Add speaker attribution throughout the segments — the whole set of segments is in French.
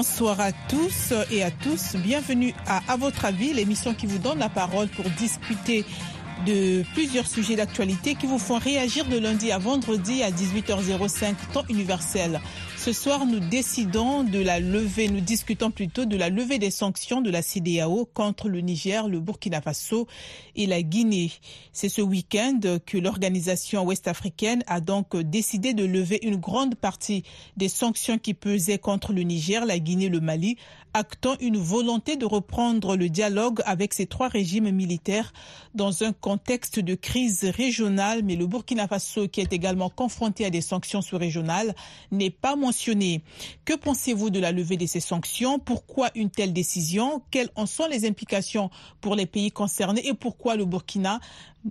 Speaker 1: Bonsoir à tous et à tous. Bienvenue à À votre avis, l'émission qui vous donne la parole pour discuter de plusieurs sujets d'actualité qui vous font réagir de lundi à vendredi à 18h05 temps universel. Ce soir, nous décidons de la levée, nous discutons plutôt de la levée des sanctions de la CDAO contre le Niger, le Burkina Faso et la Guinée. C'est ce week-end que l'organisation ouest-africaine a donc décidé de lever une grande partie des sanctions qui pesaient contre le Niger, la Guinée, le Mali, actant une volonté de reprendre le dialogue avec ces trois régimes militaires dans un contexte de crise régionale, mais le Burkina Faso, qui est également confronté à des sanctions sous-régionales, n'est pas Que pensez-vous de la levée de ces sanctions? Pourquoi une telle décision? Quelles en sont les implications pour les pays concernés et pourquoi le Burkina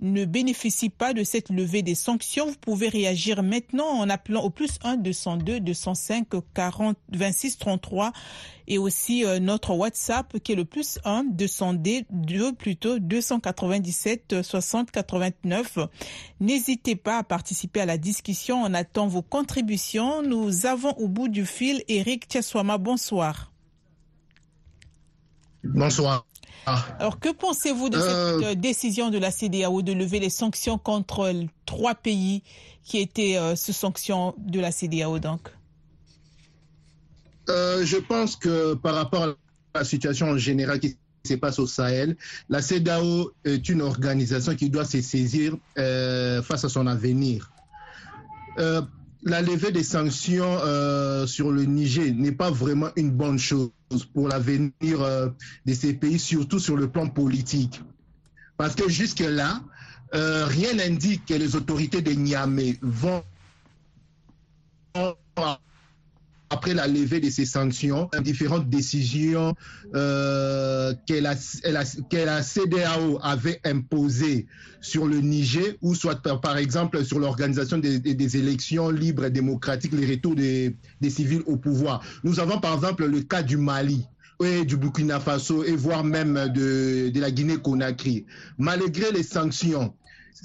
Speaker 1: ne bénéficie pas de cette levée des sanctions, vous pouvez réagir maintenant en appelant au plus 1 202 205 40 26 33 et aussi euh, notre WhatsApp qui est le plus 1 202 plutôt 297 60 89. N'hésitez pas à participer à la discussion. On attend vos contributions. Nous avons au bout du fil Eric Tchaswama. Bonsoir.
Speaker 2: Bonsoir.
Speaker 1: Alors, que pensez-vous de cette euh, décision de la CDAO de lever les sanctions contre trois pays qui étaient euh, sous sanctions de la CDAO donc?
Speaker 2: Euh, Je pense que par rapport à la situation générale qui se passe au Sahel, la CDAO est une organisation qui doit se saisir face à son avenir la levée des sanctions euh, sur le Niger n'est pas vraiment une bonne chose pour l'avenir euh, de ces pays, surtout sur le plan politique. Parce que jusque-là, euh, rien n'indique que les autorités de Niamey vont après la levée de ces sanctions, différentes décisions euh, que, la, CDAO avait imposées sur le Niger, ou soit par, exemple sur l'organisation des, élections libres et démocratiques, les retours des, civils au pouvoir. Nous avons par exemple le cas du Mali et du Burkina Faso et voire même de la Guinée-Conakry. Malgré les sanctions,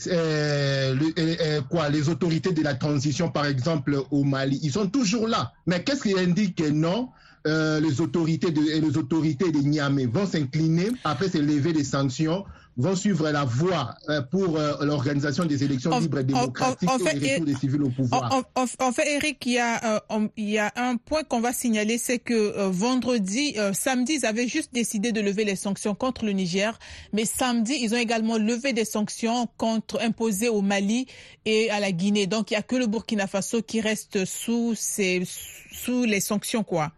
Speaker 2: euh, euh, quoi, les autorités de la transition, par exemple, au Mali, ils sont toujours là. Mais qu'est-ce qui indique que non euh, les autorités de, les autorités de Niamey vont s'incliner après ces levées des sanctions vont suivre la voie euh, pour euh, l'organisation des élections libres et démocratiques et le retour des civils au pouvoir.
Speaker 1: En, fait, Eric, il y a, euh, il y a un point qu'on va signaler, c'est que vendredi, samedi, ils avaient juste décidé de lever les sanctions contre le Niger, mais samedi, ils ont également levé des sanctions contre imposées au Mali et à la Guinée. Donc, il y a que le Burkina Faso qui reste sous ces, sous les sanctions, quoi.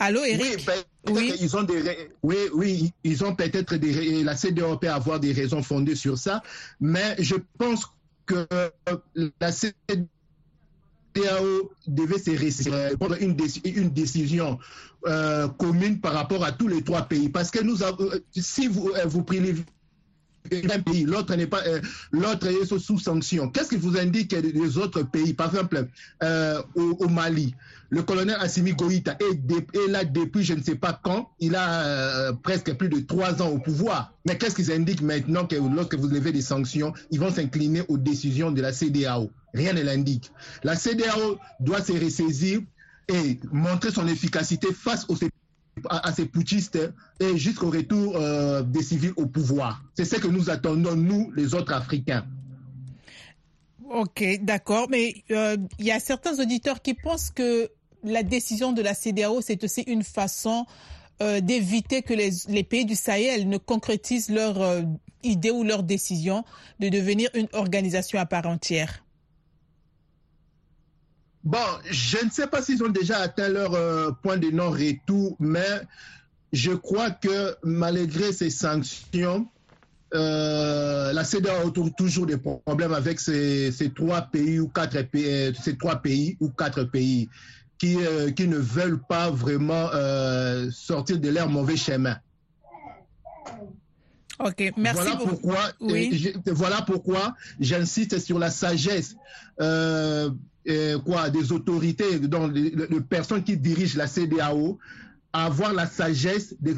Speaker 1: Allô, Eric?
Speaker 2: Ben, oui, Ils ont des, oui, oui, ils ont peut-être des, la CDAO peut avoir des raisons fondées sur ça, mais je pense que la CDAO devait se prendre une, une décision euh, commune par rapport à tous les trois pays. Parce que nous avons, si vous, euh, vous privilégiez pays, l'autre n'est pas, euh, l'autre est sous sanction. Qu'est-ce qui vous indique les autres pays Par exemple, euh, au, Mali, le colonel Assimi Goïta est, là depuis je ne sais pas quand. Il a euh, presque plus de trois ans au pouvoir. Mais qu'est-ce qu'ils indiquent maintenant que lorsque vous levez des sanctions, ils vont s'incliner aux décisions de la CDAO Rien ne l'indique. La CDAO doit se ressaisir et montrer son efficacité face aux à, ces putschistes et jusqu'au retour euh, des civils au pouvoir. C'est ce que nous attendons, nous, les autres Africains.
Speaker 1: Ok, d'accord. Mais euh, il y a certains auditeurs qui pensent que la décision de la CDAO, c'est aussi une façon euh, d'éviter que les, pays du Sahel ne concrétisent leur idée ou leur décision de devenir une organisation à part entière.
Speaker 2: Bon, je ne sais pas s'ils ont déjà atteint leur euh, point de non-retour, mais je crois que malgré ces sanctions, euh, la CEDEAO a toujours des problèmes avec ces, trois pays ou quatre pays, euh, ces trois pays ou quatre pays qui, qui ne veulent pas vraiment sortir de leur mauvais chemin.
Speaker 1: Ok, merci
Speaker 2: voilà Pourquoi, voilà pourquoi j'insiste sur la sagesse quoi, des autorités, donc de, personnes qui dirigent la CDAO, avoir la sagesse de,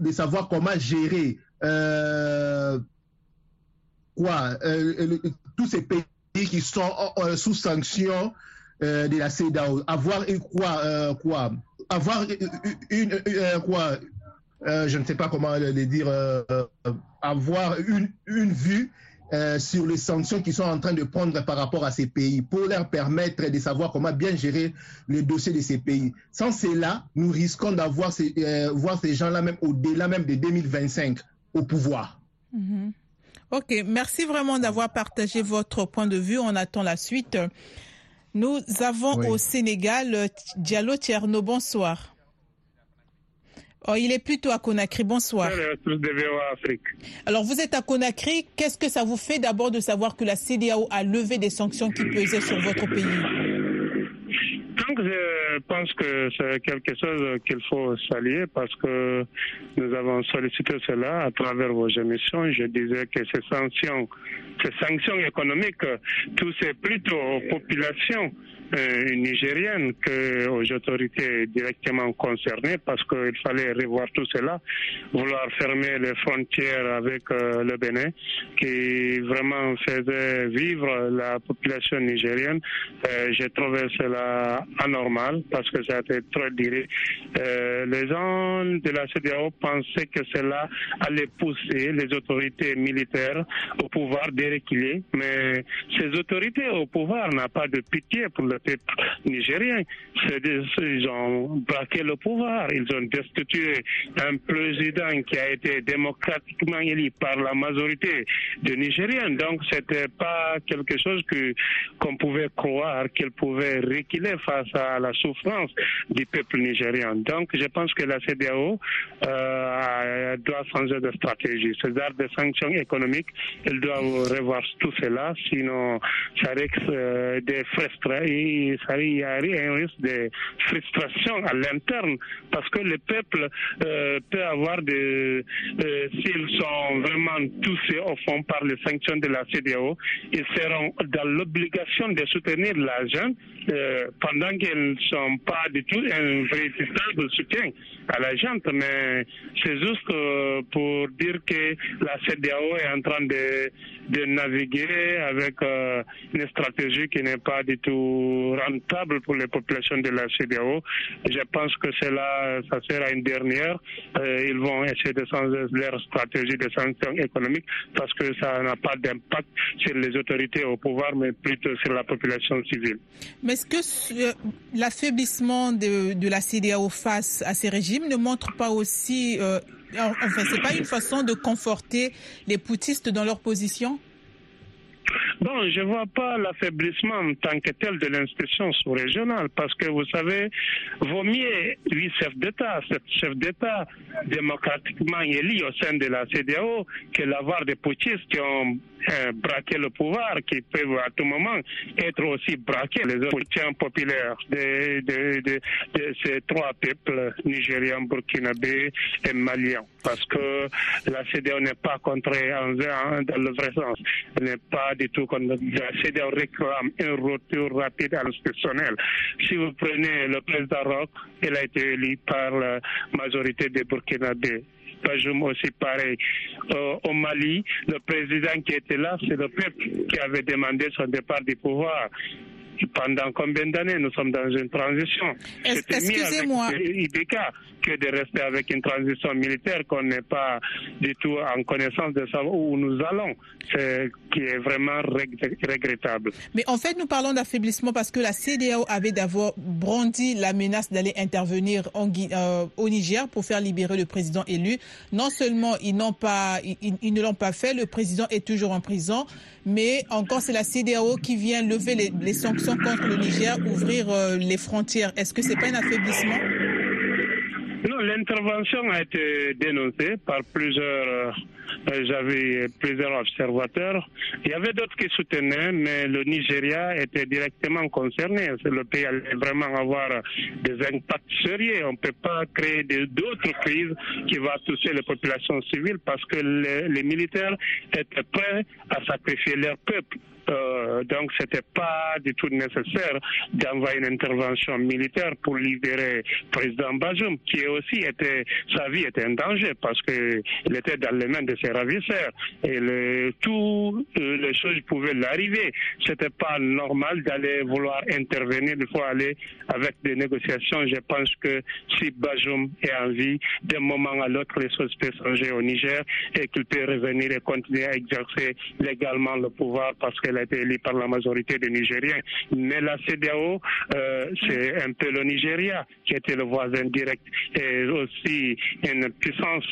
Speaker 2: de savoir comment gérer euh, quoi, euh, tous ces pays qui sont euh, sous sanction de la CEDAO, avoir quoi, quoi, avoir une, quoi, je ne sais pas comment le dire, avoir une, une vue euh, sur les sanctions qu'ils sont en train de prendre par rapport à ces pays pour leur permettre de savoir comment bien gérer le dossier de ces pays. Sans cela, nous risquons d'avoir ces, euh, voir ces gens-là même au-delà même de 2025 au pouvoir.
Speaker 1: Mm-hmm. Ok, merci vraiment d'avoir partagé votre point de vue. On attend la suite. Nous avons au Sénégal Diallo Tierno. Bonsoir. Oh, il est plutôt à Conakry. Bonsoir. Alors, vous êtes à Conakry. Qu'est-ce que ça vous fait d'abord de savoir que la CDAO a levé des sanctions qui pesaient sur votre pays?
Speaker 3: Donc, je pense que c'est quelque chose qu'il faut saluer parce que nous avons sollicité cela à travers vos émissions. Je disais que ces sanctions, ces sanctions économiques touchent plutôt aux populations euh, nigérienne que aux autorités directement concernées parce qu'il fallait revoir tout cela, vouloir fermer les frontières avec euh, le Bénin qui vraiment faisait vivre la population nigérienne. Euh, J'ai trouvé cela anormal parce que ça a été trop diré. Euh, les gens de la CDAO pensaient que cela allait pousser les autorités militaires au pouvoir déréquilé, mais ces autorités au pouvoir n'ont pas de pitié pour le le nigérien. Ils ont braqué le pouvoir, ils ont destitué un président qui a été démocratiquement élu par la majorité des Nigériens. Donc, c'était pas quelque chose que qu'on pouvait croire qu'il pouvait reculer face à la souffrance du peuple nigérien. Donc, je pense que la CDAO euh, doit changer de stratégie. Ces arts de sanctions économiques, elle doit revoir tout cela, sinon ça risque euh, de frustrer il y a un risque de frustration à l'interne parce que le peuple euh, peut avoir des, euh, s'ils sont vraiment touchés au fond par les sanctions de la CDAO, ils seront dans l'obligation de soutenir l'argent euh, pendant qu'ils ne sont pas du tout un véritable soutien à la gente, mais c'est juste pour dire que la CDAO est en train de, de naviguer avec une stratégie qui n'est pas du tout rentable pour les populations de la CDAO. Je pense que cela, ça sera une dernière. Euh, ils vont essayer de changer leur stratégie de sanctions économiques parce que ça n'a pas d'impact sur les autorités au pouvoir, mais plutôt sur la population civile.
Speaker 1: Mais est-ce que l'affaiblissement de, de, la CDAO face à ces régimes ne montre pas aussi, euh, enfin, c'est pas une façon de conforter les poutistes dans leur position?
Speaker 3: Bon, je ne vois pas l'affaiblissement en tant que tel de l'institution sous-régionale parce que vous savez, vaut mieux huit chefs d'État, sept chefs d'État démocratiquement élus au sein de la CDAO que l'avoir des poutistes qui ont euh, braqué le pouvoir, qui peuvent à tout moment être aussi braqués. Les soutiens populaires de, ces trois peuples, nigériens, burkinabé et maliens. Parce que la CDAO n'est pas contrée en, dans le vrai sens. N'est pas du tout la CDAO réclame un retour rapide à l'institutionnel. Si vous prenez le président Rock, il a été élu par la majorité des Burkinabés. Bajoum aussi pareil. Euh, au Mali, le président qui était là, c'est le peuple qui avait demandé son départ du pouvoir pendant combien d'années? Nous sommes dans une transition
Speaker 1: Excusez-moi.
Speaker 3: Que de rester avec une transition militaire qu'on n'est pas du tout en connaissance de savoir où nous allons, ce qui est vraiment regrettable.
Speaker 1: Mais en fait, nous parlons d'affaiblissement parce que la CDAO avait d'abord brandi la menace d'aller intervenir en, euh, au Niger pour faire libérer le président élu. Non seulement ils n'ont pas, ils, ne l'ont pas fait, le président est toujours en prison, mais encore c'est la CDAO qui vient lever les, les sanctions contre le Niger, ouvrir euh, les frontières. Est-ce que c'est pas un affaiblissement?
Speaker 3: Non, l'intervention a été dénoncée par plusieurs. Euh, j'avais plusieurs observateurs. Il y avait d'autres qui soutenaient, mais le Nigeria était directement concerné. Le pays allait vraiment avoir des impacts sérieux. On ne peut pas créer d'autres crises qui vont toucher les populations civiles parce que les militaires étaient prêts à sacrifier leur peuple Euh, donc, c'était pas du tout nécessaire d'envoyer une intervention militaire pour libérer le président Bazoum, qui aussi était, sa vie était en danger parce qu'il était dans les mains de ses ravisseurs et le, tout euh, les choses pouvaient l'arriver. C'était pas normal d'aller vouloir intervenir. Il faut aller avec des négociations. Je pense que si Bazoum est en vie, d'un moment à l'autre, les choses peuvent changer au Niger et qu'il peut revenir et continuer à exercer légalement le pouvoir parce qu'elle a été élue par la majorité des Nigériens. Mais la CDAO, euh, c'est un peu le Nigeria qui était le voisin direct et aussi une puissance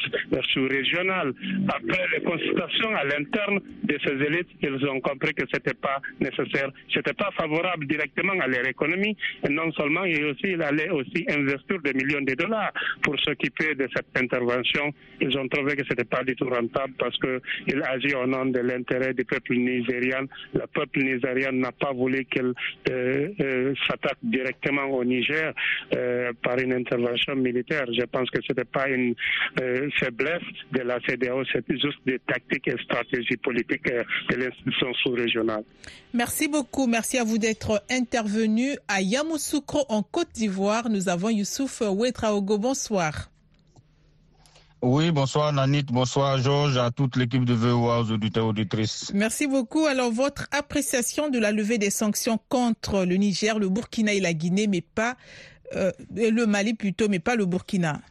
Speaker 3: sous-régionale. Après les consultations à l'interne de ces élites, ils ont compris que c'était pas nécessaire, c'était pas favorable directement à leur économie. Et non seulement, il, aussi, il allait aussi investir des millions de dollars pour s'occuper de cette intervention. Ils ont trouvé que c'était pas du tout rentable parce qu'il agit au nom de l'intérêt du peuple nigérian. Le peuple nigérian n'a pas voulu qu'elle euh, euh, s'attaque directement au Niger euh, par une intervention militaire. Je pense que c'était pas une faiblesse de la CDAO, c'était juste des tactiques et stratégies politiques de l'institution sous-régionale.
Speaker 1: Merci beaucoup. Merci à vous d'être intervenu à Yamoussoukro en Côte d'Ivoire. Nous avons Youssouf Ouetraogo. Bonsoir.
Speaker 4: Oui, bonsoir Nanit, bonsoir Georges, à toute l'équipe de VOA, aux auditeurs auditrices.
Speaker 1: Merci beaucoup. Alors, votre appréciation de la levée des sanctions contre le Niger, le Burkina et la Guinée, mais pas euh, le Mali plutôt, mais pas le Burkina?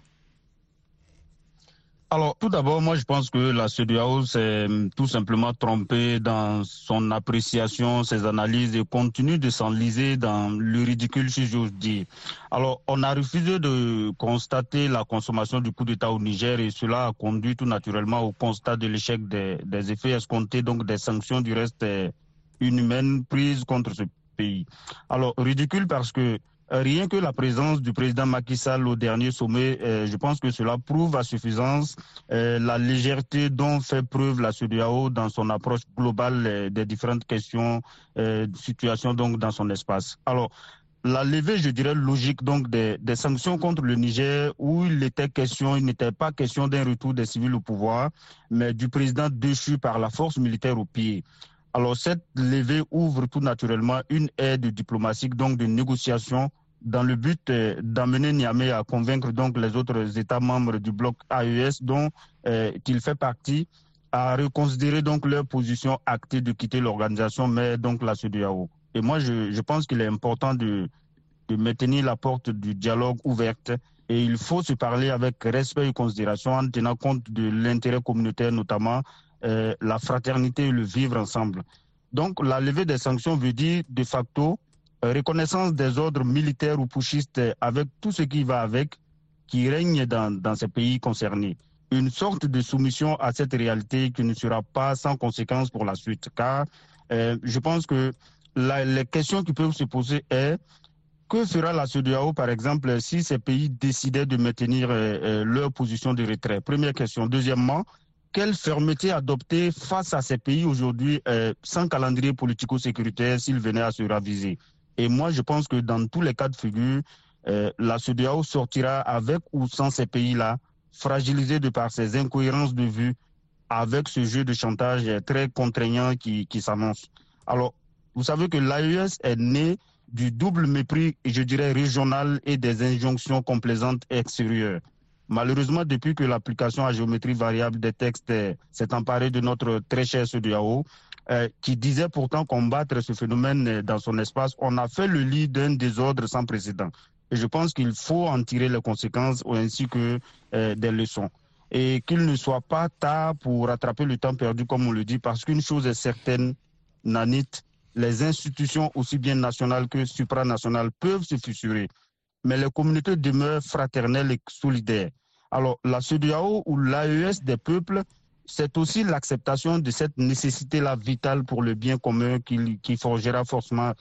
Speaker 4: Alors, tout d'abord, moi, je pense que la CEDEAO s'est hum, tout simplement trompée dans son appréciation, ses analyses et continue de s'enliser dans le ridicule, si j'ose dire. Alors, on a refusé de constater la consommation du coup d'État au Niger et cela a conduit tout naturellement au constat de l'échec des, effets escomptés, donc des sanctions du reste euh, inhumaines prises contre ce pays. Alors, ridicule parce que Rien que la présence du président Macky Sall au dernier sommet, euh, je pense que cela prouve à suffisance euh, la légèreté dont fait preuve la CEDEAO dans son approche globale euh, des différentes questions, situations donc dans son espace. Alors, la levée, je dirais, logique donc des, sanctions contre le Niger, où il était question, il n'était pas question d'un retour des civils au pouvoir, mais du président déchu par la force militaire au pied. Alors cette levée ouvre tout naturellement une aide diplomatique, donc de négociation, dans le but euh, d'amener Niamey à convaincre donc les autres États membres du bloc AES dont euh, il fait partie à reconsidérer donc leur position actée de quitter l'organisation, mais donc la CEDEAO. Et moi, je, pense qu'il est important de, de maintenir la porte du dialogue ouverte et il faut se parler avec respect et considération en tenant compte de l'intérêt communautaire notamment euh, la fraternité et le vivre ensemble. Donc la levée des sanctions veut dire de facto reconnaissance des ordres militaires ou putschistes avec tout ce qui va avec, qui règne dans, ces pays concernés. Une sorte de soumission à cette réalité qui ne sera pas sans conséquence pour la suite. Car euh, je pense que la, les questions qui peuvent se poser est que fera la CEDEAO, par exemple, si ces pays décidaient de maintenir euh, leur position de retrait? Première question. Deuxièmement, quelle fermeté adopter face à ces pays aujourd'hui euh, sans calendrier politico-sécuritaire s'ils venaient à se raviser? Et moi, je pense que dans tous les cas de figure, euh, la CEDEAO sortira avec ou sans ces pays-là, fragilisée de par ses incohérences de vue, avec ce jeu de chantage très contraignant qui, qui s'annonce. Alors, vous savez que l'AES est né du double mépris, je dirais, régional et des injonctions complaisantes extérieures. Malheureusement, depuis que l'application à géométrie variable des textes s'est emparée de notre très cher CEDEAO, euh, qui disait pourtant combattre ce phénomène dans son espace, on a fait le lit d'un désordre sans précédent. Et je pense qu'il faut en tirer les conséquences ainsi que euh, des leçons. Et qu'il ne soit pas tard pour rattraper le temps perdu, comme on le dit, parce qu'une chose est certaine, Nanit, les institutions aussi bien nationales que supranationales peuvent se fissurer mais les communautés demeurent fraternelles et solidaires. Alors, la CEDEAO ou l'AES des peuples, c'est aussi l'acceptation de cette nécessité-là vitale pour le bien commun qui, qui forgera forcément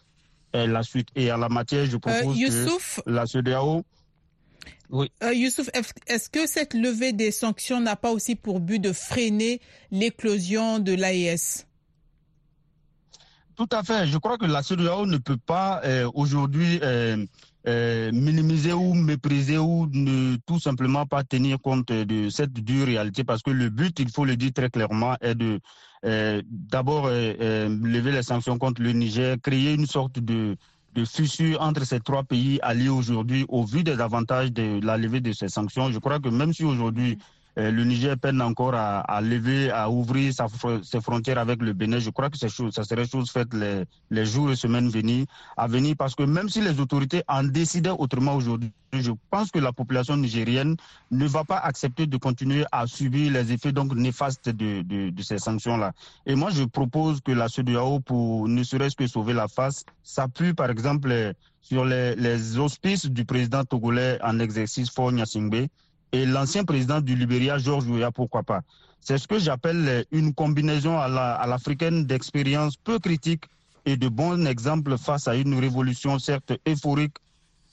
Speaker 4: euh, la suite. Et à la matière, je propose euh, Youssouf, que la CEDEAO...
Speaker 1: Oui. Euh, Youssouf, est-ce que cette levée des sanctions n'a pas aussi pour but de freiner l'éclosion de l'AES
Speaker 4: Tout à fait. Je crois que la CEDEAO ne peut pas euh, aujourd'hui... Euh, minimiser ou mépriser ou ne tout simplement pas tenir compte de cette dure réalité parce que le but, il faut le dire très clairement, est de euh, d'abord euh, lever les sanctions contre le Niger, créer une sorte de, de fissure entre ces trois pays alliés aujourd'hui au vu des avantages de la levée de ces sanctions. Je crois que même si aujourd'hui le Niger peine encore à, lever, à ouvrir ses frontières avec le Bénin. Je crois que chose, ça serait chose faite les, jours et semaines à venir parce que même si les autorités en décidaient autrement aujourd'hui, je pense que la population nigérienne ne va pas accepter de continuer à subir les effets donc néfastes de, ces sanctions-là. Et moi, je propose que la CEDEAO, pour ne serait-ce que sauver la face, s'appuie par exemple sur les, auspices du président togolais en exercice, Faure Gnassingbé, et l'ancien président du Libéria, Georges Weah, pourquoi pas. C'est ce que j'appelle une combinaison à l'africaine la, d'expérience peu critique et de bons exemples face à une révolution certes euphorique,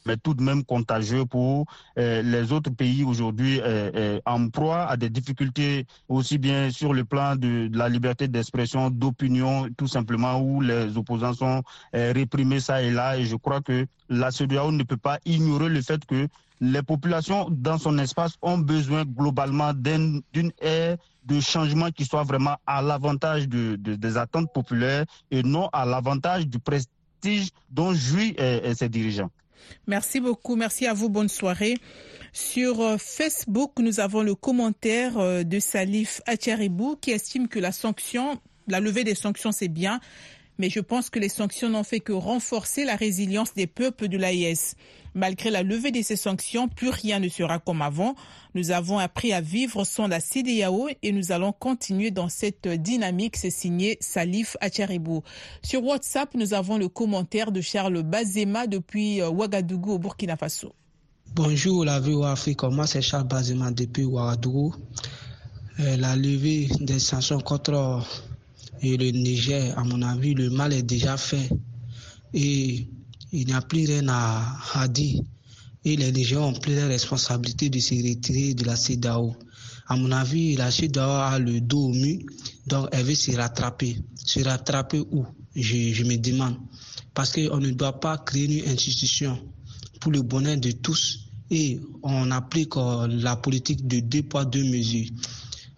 Speaker 4: mais tout de même contagieux pour euh, les autres pays aujourd'hui euh, euh, en proie à des difficultés aussi bien sur le plan de, de la liberté d'expression, d'opinion, tout simplement, où les opposants sont réprimés ça et là. Et je crois que la CEDEAO ne peut pas ignorer le fait que les populations dans son espace ont besoin globalement d'une ère de changement qui soit vraiment à l'avantage de, de, des attentes populaires et non à l'avantage du prestige dont jouit euh, ses dirigeants.
Speaker 1: Merci beaucoup. Merci à vous. Bonne soirée. Sur Facebook, nous avons le commentaire de Salif Acharibou qui estime que la sanction, la levée des sanctions, c'est bien, mais je pense que les sanctions n'ont fait que renforcer la résilience des peuples de l'AIS. Malgré la levée de ces sanctions, plus rien ne sera comme avant. Nous avons appris à vivre sans la CDAO et nous allons continuer dans cette dynamique. C'est signé Salif Acharibou. Sur WhatsApp, nous avons le commentaire de Charles Bazema depuis Ouagadougou au Burkina Faso.
Speaker 5: Bonjour la vie Afrique, moi c'est Charles Bazema depuis Ouagadougou? Euh, la levée des sanctions contre et le Niger, à mon avis, le mal est déjà fait. Et il n'y a plus rien à, dire. Et les Nigériens ont pris la responsabilité de se retirer de la CEDAO. À mon avis, la CEDAO a le dos au mur, donc elle veut se rattraper. Se rattraper où je, je me demande. Parce qu'on ne doit pas créer une institution pour le bonheur de tous et on applique la politique de deux poids, deux mesures.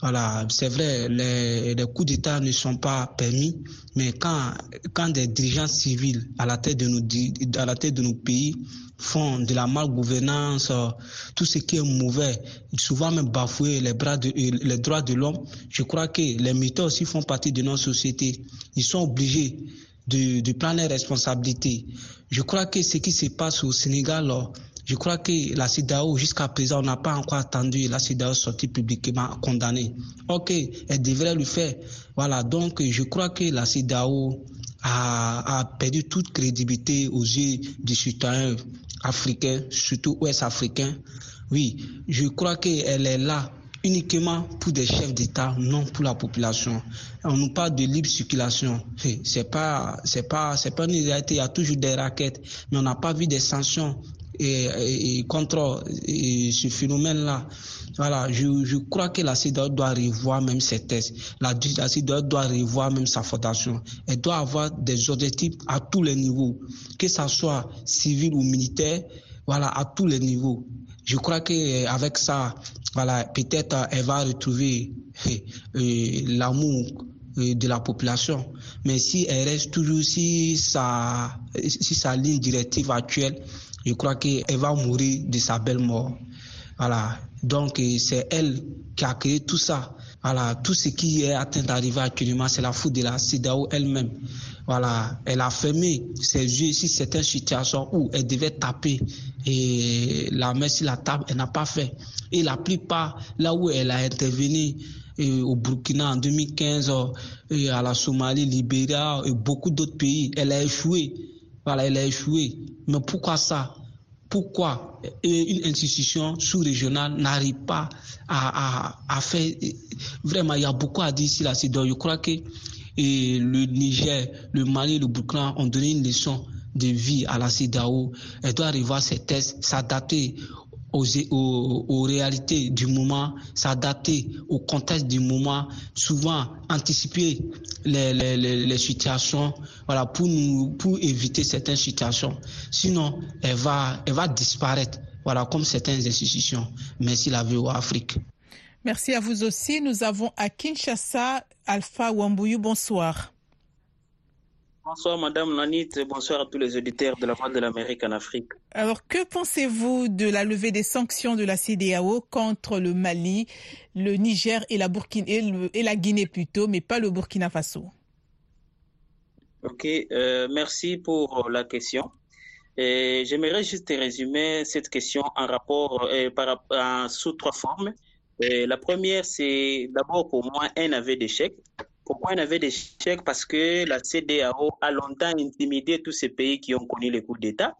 Speaker 5: Voilà, c'est vrai, les, les coups d'État ne sont pas permis, mais quand, quand des dirigeants civils à la tête de nos, à la tête de nos pays font de la malgouvernance, tout ce qui est mauvais, souvent même bafouer les, bras de, les droits de l'homme, je crois que les militaires aussi font partie de notre société. Ils sont obligés de, de prendre les responsabilités. Je crois que ce qui se passe au Sénégal, je crois que la CIDAO, jusqu'à présent, on n'a pas encore attendu la CIDAO sortie publiquement condamnée. Ok, elle devrait le faire. Voilà, donc je crois que la CIDAO a, a perdu toute crédibilité aux yeux des citoyens africains, surtout ouest-africains. Oui, je crois qu'elle est là uniquement pour des chefs d'État, non pour la population. On nous parle de libre circulation. C'est pas, c'est pas, c'est pas une réalité. Il y a toujours des raquettes, mais on n'a pas vu des sanctions et, contre ce phénomène-là. Voilà, je, crois que la CEDAW doit revoir même ses tests. La, la doit revoir même sa fondation. Elle doit avoir des objectifs à tous les niveaux, que ce soit civil ou militaire, voilà, à tous les niveaux. Je crois que avec ça, voilà, peut-être elle va retrouver euh, l'amour de la population. Mais si elle reste toujours si sa, si sa ligne directive actuelle, je crois qu'elle va mourir de sa belle mort. Voilà. Donc, c'est elle qui a créé tout ça. Voilà. Tout ce qui est atteint d'arriver actuellement, c'est la faute de la CIDAO elle-même. Voilà. Elle a fermé ses yeux sur certaines situations où elle devait taper et la main sur la table, elle n'a pas fait. Et la plupart, là où elle a intervenu, au Burkina en 2015, et à la Somalie, Libéria et beaucoup d'autres pays, elle a échoué. Voilà, elle a échoué. Mais pourquoi ça? Pourquoi une institution sous-régionale n'arrive pas à, à, à, faire... Vraiment, il y a beaucoup à dire ici là. Je crois que le Niger, le Mali, le Burkina ont donné une leçon de vie à la CEDAO. Elle doit revoir ses tests, s'adapter aux, réalités du moment, s'adapter au contexte du moment, souvent anticiper les, situations, voilà, pour pour éviter certaines situations. Sinon, elle va, elle va disparaître, voilà, comme certaines institutions. Merci la vie Afrique.
Speaker 1: Merci à vous aussi. Nous avons à Kinshasa Alpha Wambuyu. Bonsoir.
Speaker 6: Bonsoir Madame Nanit, bonsoir à tous les auditeurs de la Voix de l'Amérique en Afrique.
Speaker 1: Alors, que pensez-vous de la levée des sanctions de la CDAO contre le Mali, le Niger et la, Burkina, et, la Guinée plutôt, mais pas le Burkina Faso?
Speaker 6: Ok, euh, merci pour la question. J'aimerais juste résumer cette question en rapport euh, par, sous trois formes. la première, c'est d'abord pour moi un aveu d'échec pourquoi on avait des chèques Parce que la CDAO a longtemps intimidé tous ces pays qui ont connu les coups d'État,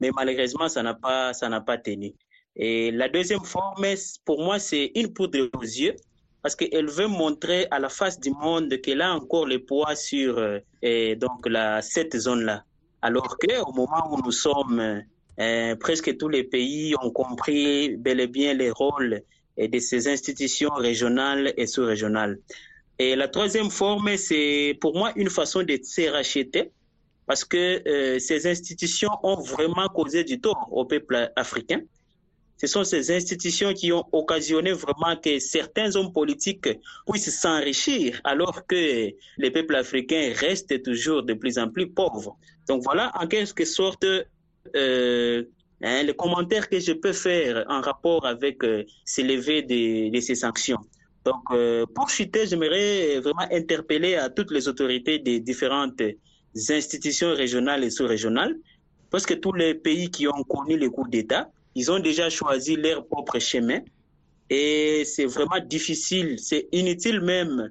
Speaker 6: mais malheureusement, ça n'a pas, pas tenu. Et la deuxième forme, pour moi, c'est une poudre aux yeux, parce qu'elle veut montrer à la face du monde qu'elle a encore le poids sur euh, donc la, cette zone-là. Alors qu'au moment où nous sommes, euh, presque tous les pays ont compris bel et bien les rôles de ces institutions régionales et sous-régionales. Et la troisième forme, c'est pour moi une façon de se racheter parce que euh, ces institutions ont vraiment causé du tort au peuple africain. Ce sont ces institutions qui ont occasionné vraiment que certains hommes politiques puissent s'enrichir alors que les peuples africains restent toujours de plus en plus pauvres. Donc voilà en quelque sorte euh, hein, le commentaire que je peux faire en rapport avec euh, ces levées de ces sanctions. Donc, euh, pour chuter, j'aimerais vraiment interpeller à toutes les autorités des différentes institutions régionales et sous-régionales, parce que tous les pays qui ont connu les coups d'État, ils ont déjà choisi leur propre chemin. Et c'est vraiment difficile, c'est inutile même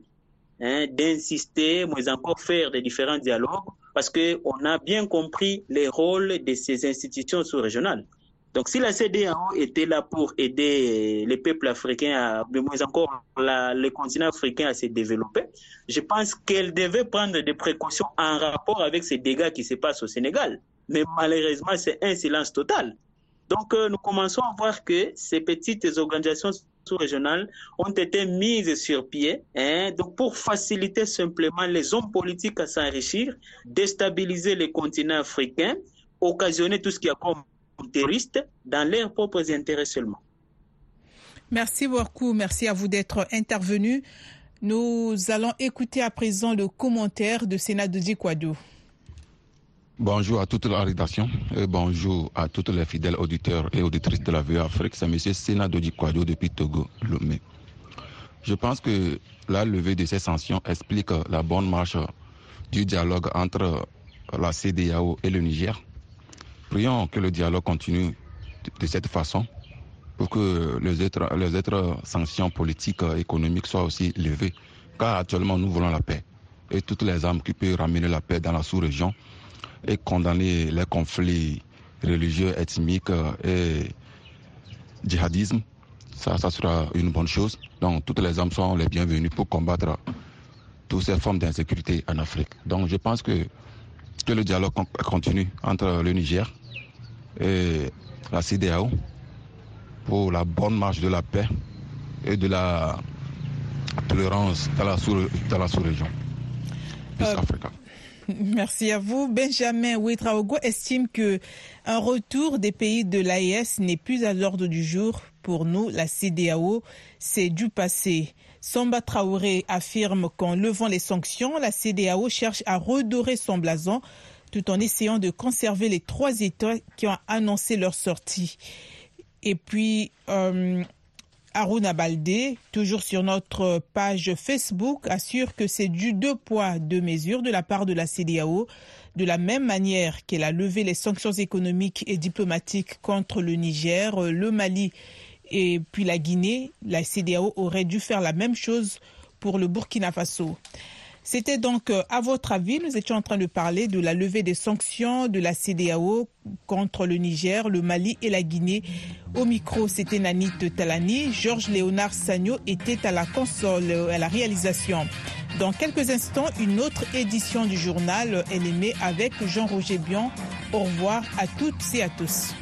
Speaker 6: hein, d'insister, mais encore faire des différents dialogues, parce qu'on a bien compris les rôles de ces institutions sous-régionales. Donc, si la CDAO était là pour aider les peuples africains, à, moins encore la, le continent africain à se développer, je pense qu'elle devait prendre des précautions en rapport avec ces dégâts qui se passent au Sénégal. Mais malheureusement, c'est un silence total. Donc, euh, nous commençons à voir que ces petites organisations sous-régionales ont été mises sur pied hein, donc pour faciliter simplement les hommes politiques à s'enrichir, déstabiliser le continent africain, occasionner tout ce qui a comme terroristes dans leurs propres intérêts seulement.
Speaker 1: Merci beaucoup. Merci à vous d'être intervenu. Nous allons écouter à présent le commentaire de Sénat de Dikwado.
Speaker 7: Bonjour à toute la rédaction et bonjour à tous les fidèles auditeurs et auditrices de la VOA Afrique. C'est M. Sénat de Dikwado depuis Togo, Lomé. Je pense que la levée de ces sanctions explique la bonne marche du dialogue entre la CDAO et le Niger Prions que le dialogue continue de, cette façon pour que les autres, les autres sanctions politiques et économiques soient aussi levées. Car actuellement, nous voulons la paix. Et toutes les armes qui peuvent ramener la paix dans la sous-région et condamner les conflits religieux, ethniques et djihadisme, ça, ça sera une bonne chose. Donc, toutes les armes sont les bienvenues pour combattre toutes ces formes d'insécurité en Afrique. Donc, je pense que, que le dialogue continue entre le Niger, et la CDAO pour la bonne marche de la paix et de la tolérance dans la sous-région. Euh,
Speaker 1: merci à vous. Benjamin Ouedraogo estime que un retour des pays de l'AES n'est plus à l'ordre du jour. Pour nous, la CDAO, c'est du passé. Samba Traoré affirme qu'en levant les sanctions, la CDAO cherche à redorer son blason tout en essayant de conserver les trois États qui ont annoncé leur sortie. Et puis, euh, Aruna Baldé, toujours sur notre page Facebook, assure que c'est du deux poids, deux mesures de la part de la CDAO. De la même manière qu'elle a levé les sanctions économiques et diplomatiques contre le Niger, le Mali et puis la Guinée, la CDAO aurait dû faire la même chose pour le Burkina Faso. C'était donc, euh, à votre avis, nous étions en train de parler de la levée des sanctions de la CDAO contre le Niger, le Mali et la Guinée. Au micro, c'était Nanit Talani. Georges Léonard Sagno était à la console, à la réalisation. Dans quelques instants, une autre édition du journal Elle aimée avec Jean-Roger Bion. Au revoir à toutes et à tous.